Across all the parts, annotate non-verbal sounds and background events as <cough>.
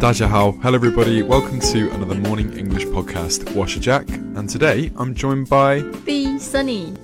大家好, hello everybody. Welcome to another morning English podcast. 我是 Jack, and today I'm joined by B Sunny。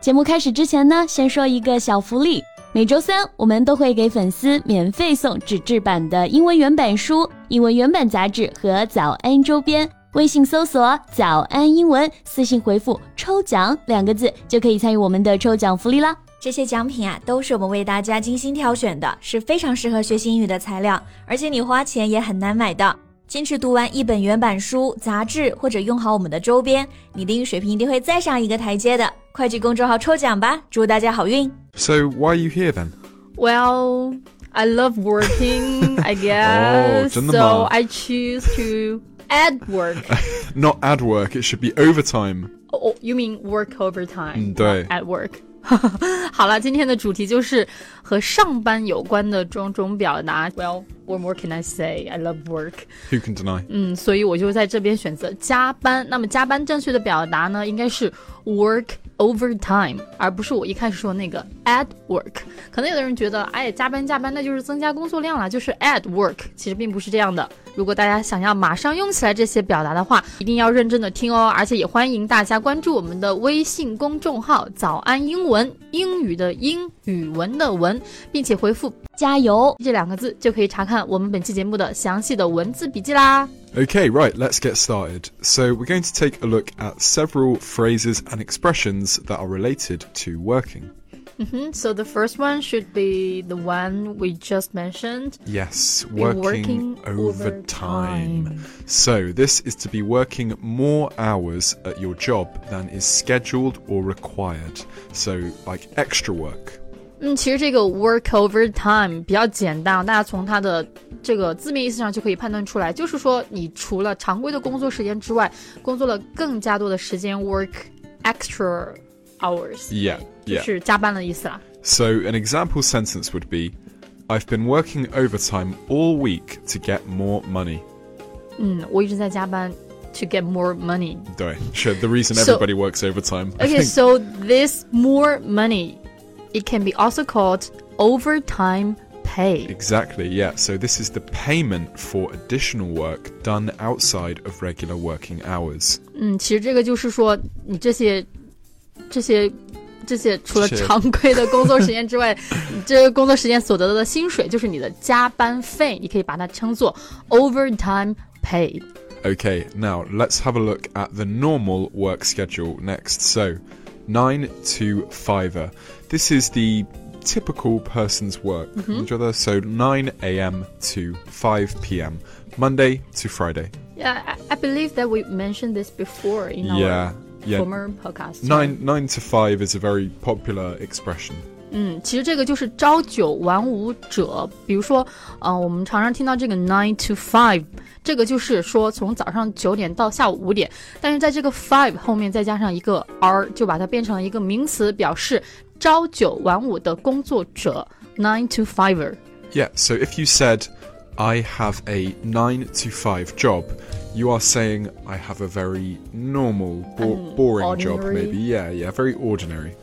节目开始之前呢，先说一个小福利。每周三我们都会给粉丝免费送纸质版的英文原版书、英文原版杂志和早安周边。微信搜索“早安英文”，私信回复“抽奖”两个字，就可以参与我们的抽奖福利啦。这些奖品啊，都是我们为大家精心挑选的，是非常适合学习英语的材料，而且你花钱也很难买到。坚持读完一本原版书、杂志，或者用好我们的周边，你的英语水平一定会再上一个台阶的。快去公众号抽奖吧，祝大家好运！So why are you here then? Well, I love working, I guess. so <laughs> <laughs> I choose to add work. Not add work. It should be overtime. Oh, you mean work overtime? 对，at work. <laughs> 好了，今天的主题就是和上班有关的种种表达。Well, what more can I say? I love work. Who can deny? 嗯，所以我就在这边选择加班。那么加班正确的表达呢，应该是 work overtime，而不是我一开始说那个 add work。可能有的人觉得，哎，加班加班那就是增加工作量了，就是 add work。其实并不是这样的。如果大家想要马上用起来这些表达的话，一定要认真的听哦。而且也欢迎大家关注我们的微信公众号“早安英文”，英语的英，语文的文，并且回复“加油”这两个字，就可以查看我们本期节目的详细的文字笔记啦。Okay, right, let's get started. So, we're going to take a look at several phrases and expressions that are related to working. Mm -hmm. So the first one should be the one we just mentioned. Yes, working, working overtime. overtime. So this is to be working more hours at your job than is scheduled or required. So like extra work. 嗯，其实这个 work overtime 比较简单，大家从它的这个字面意思上就可以判断出来，就是说你除了常规的工作时间之外，工作了更加多的时间，work extra hours. Yeah, yeah. 是加班的意思啦。So an example sentence would be, I've been working overtime all week to get more money. 嗯，我一直在加班 to get more money. 对，sure. The reason everybody so, works overtime. Okay, so this more money it can be also called overtime pay. Exactly, yeah. So this is the payment for additional work done outside of regular working hours. 嗯，其实这个就是说，你这些 这些这些除了常规的工作时间之外，你这个工作时间所得到的薪水就是你的加班费，你可以把它称作 <laughs> overtime pay. Okay, now let's have a look at the normal work schedule next. So, 9 to 5 This is the typical person's work. Mm -hmm. So 9 a.m. to 5 p.m. Monday to Friday. Yeah, I, I believe that we mentioned this before in our yeah, yeah. former podcast. Nine nine to five is a very popular expression. 嗯，其实这个就是朝九晚五者。比如说，嗯、呃，我们常常听到这个 nine to five，这个就是说从早上九点到下午五点。但是在这个 five 后面再加上一个 r，就把它变成了一个名词，表示朝九晚五的工作者，nine to fiver。Yeah, so if you said I have a nine to five job, you are saying I have a very normal, bo boring ordinary. job, maybe. Yeah, yeah, very ordinary.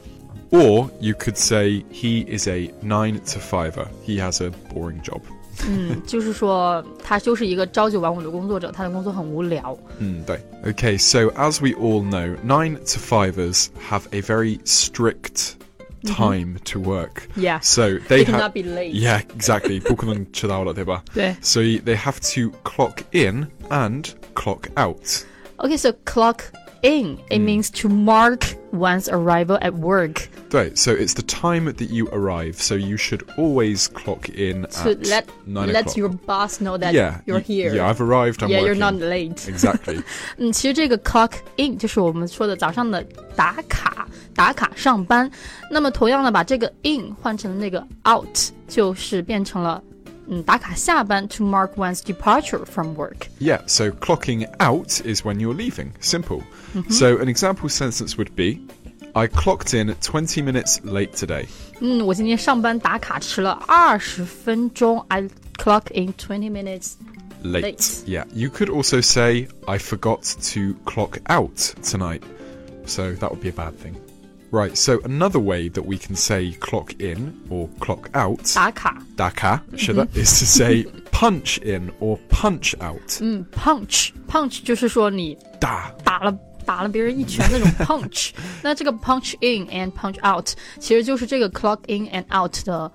Or you could say he is a nine to fiver. He has a boring job. 嗯，<laughs> 就是说他就是一个朝九晚五的工作者，他的工作很无聊。嗯，对。Okay, so as we all know, nine to fivers have a very strict time to work. Yeah. So they, they cannot be late. Yeah, exactly. <laughs> 不可能迟到了，对吧？<laughs> 对。So they have to clock in and clock out. Okay, so clock in. It mm. means to mark one's arrival at work. Right, so it's the time that you arrive. So you should always clock in to at let nine let your boss know that yeah, you're here. Yeah, I've arrived. I'm yeah, working. you're not late. <laughs> Exactly. <laughs> 嗯，其实这个 clock in 就是我们说的早上的打卡，打卡上班。那么同样的，把这个 in 换成那个 out，就是变成了。 嗯，打卡下班 to mark one's departure from work. Yeah, so clocking out is when you're leaving. Simple. Mm -hmm. So an example sentence would be I clocked in 20 minutes late today. 嗯，我今天上班打卡迟了二十分钟。I clock in 20 minutes late. late. Yeah, you could also say I forgot to clock out tonight. So that would be a bad thing. Right, so another way that we can say clock in or clock out 打卡打卡 mm -hmm. is to say <laughs> punch in or punch out. 嗯，punch punch 就是说你打打了打了别人一拳那种 <laughs> punch。那这个 punch in and punch out 其实就是这个 clock in and out 的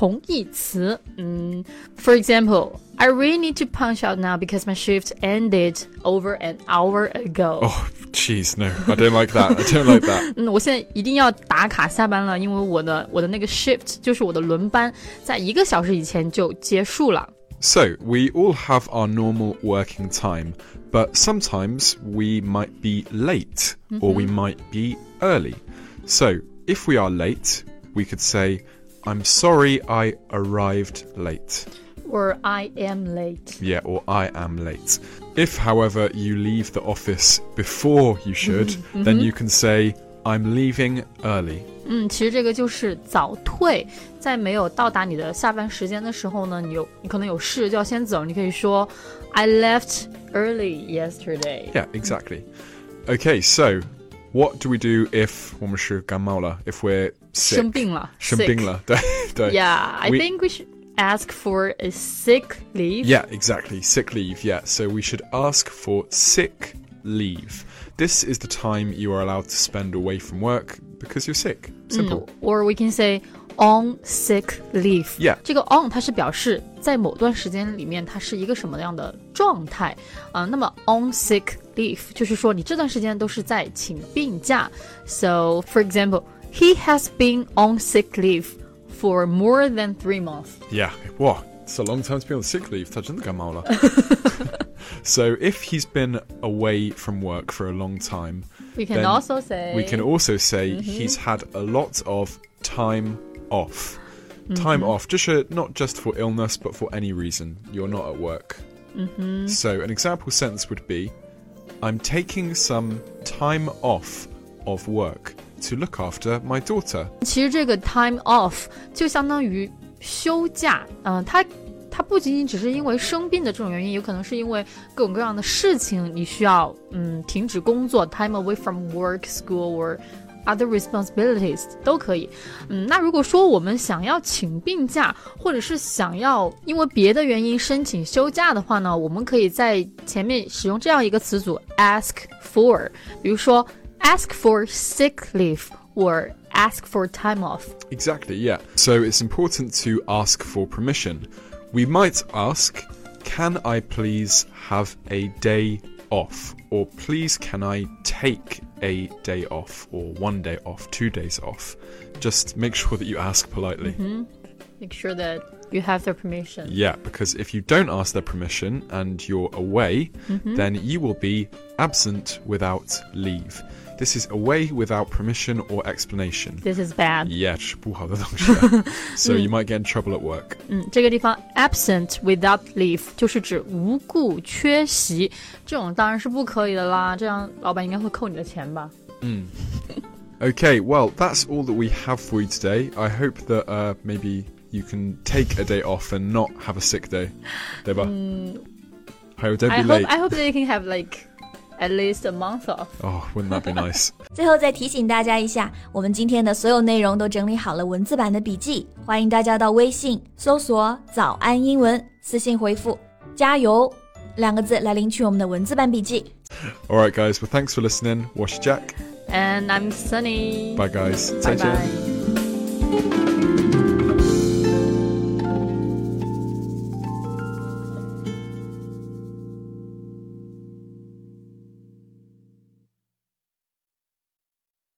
同义词。嗯，For example, I really need to punch out now because my shift ended over an hour ago. Oh, jeez, no, I don't like that. I don't like that. <laughs> 嗯，我现在一定要打卡下班了，因为我的我的那个 shift 就是我的轮班，在一个小时以前就结束了。 So, we all have our normal working time, but sometimes we might be late or we might be early. So, if we are late, we could say, I'm sorry I arrived late. Or I am late. Yeah, or I am late. If, however, you leave the office before you should, then you can say, I'm leaving early. 嗯，其实这个就是早退，在没有到达你的下班时间的时候呢，你有你可能有事就要先走，你可以说 I left early yesterday。 Yeah, exactly. Okay, so what do we do if 我们是感冒了, if we're sick? 生病了，生病了，对对。 Yeah, <laughs> I We- think we should ask for a sick leave. Yeah, exactly. Sick leave. Yeah. So we should ask for sick leave. This is the time you are allowed to spend away from work because you're sick. Simple. Or we can say on sick leave. Yeah. 这个 on 它是表示在某段时间里面它是一个什么样的状态啊、那么 on sick leave 就是说你这段时间都是在请病假。So for example, he has been on sick leave for more than three months. Yeah. Wow. It's a long time to be on sick leave. 他真的感冒了。<laughs> so if he's been away from work for a long time, We can Then also say we can also say he's had a lot of time off. Time off, just uh, not just for illness, but for any reason. You're not at work. So, an example sentence would be I'm taking some time off of work To look after my daughter. 其实这个 time off 就相当于休假，嗯、它它不仅仅只是因为生病的这种原因，有可能是因为各种各样的事情，你需要嗯停止工作，time away from work, school or other responsibilities 都可以。嗯，那如果说我们想要请病假，或者是想要因为别的原因申请休假的话呢，我们可以在前面使用这样一个词组 ask for，比如说 ask for sick leave or ask for time off。Exactly, yeah. So, it's important to ask for permission. We might ask, Can I please have a day off? Or please, can I take a day off? Or one day off, two days off? Just make sure that you ask politely. Mm-hmm. Make sure that you have their permission. Yeah, because if you don't ask their permission and you're away, then you will be absent without leave. This is away without permission or explanation. This is bad. Yeah, <laughs> 是不好的东西啊 so you might get in trouble at work. 嗯，这个地方 absent without leave 就是指无故缺席，这种当然是不可以的啦，这样老板应该会扣你的钱吧。 Okay, well, <laughs> that's all that we have for you today. I hope that uh, maybe you can take a day off and not have a sick day. 对吧? Hey, don't be I hope late. I hope they can have like at least a month off. Oh, wouldn't that be nice? <laughs> 最后再提醒大家一下，我们今天的所有内容都整理好了文字版的笔记，欢迎大家到微信搜索“早安英文”，私信回复“加油”两个字来领取我们的文字版笔记。 All right, guys. Well, thanks for listening. Wash Jack. And I'm Sunny. Bye, guys. 拜 再见。拜。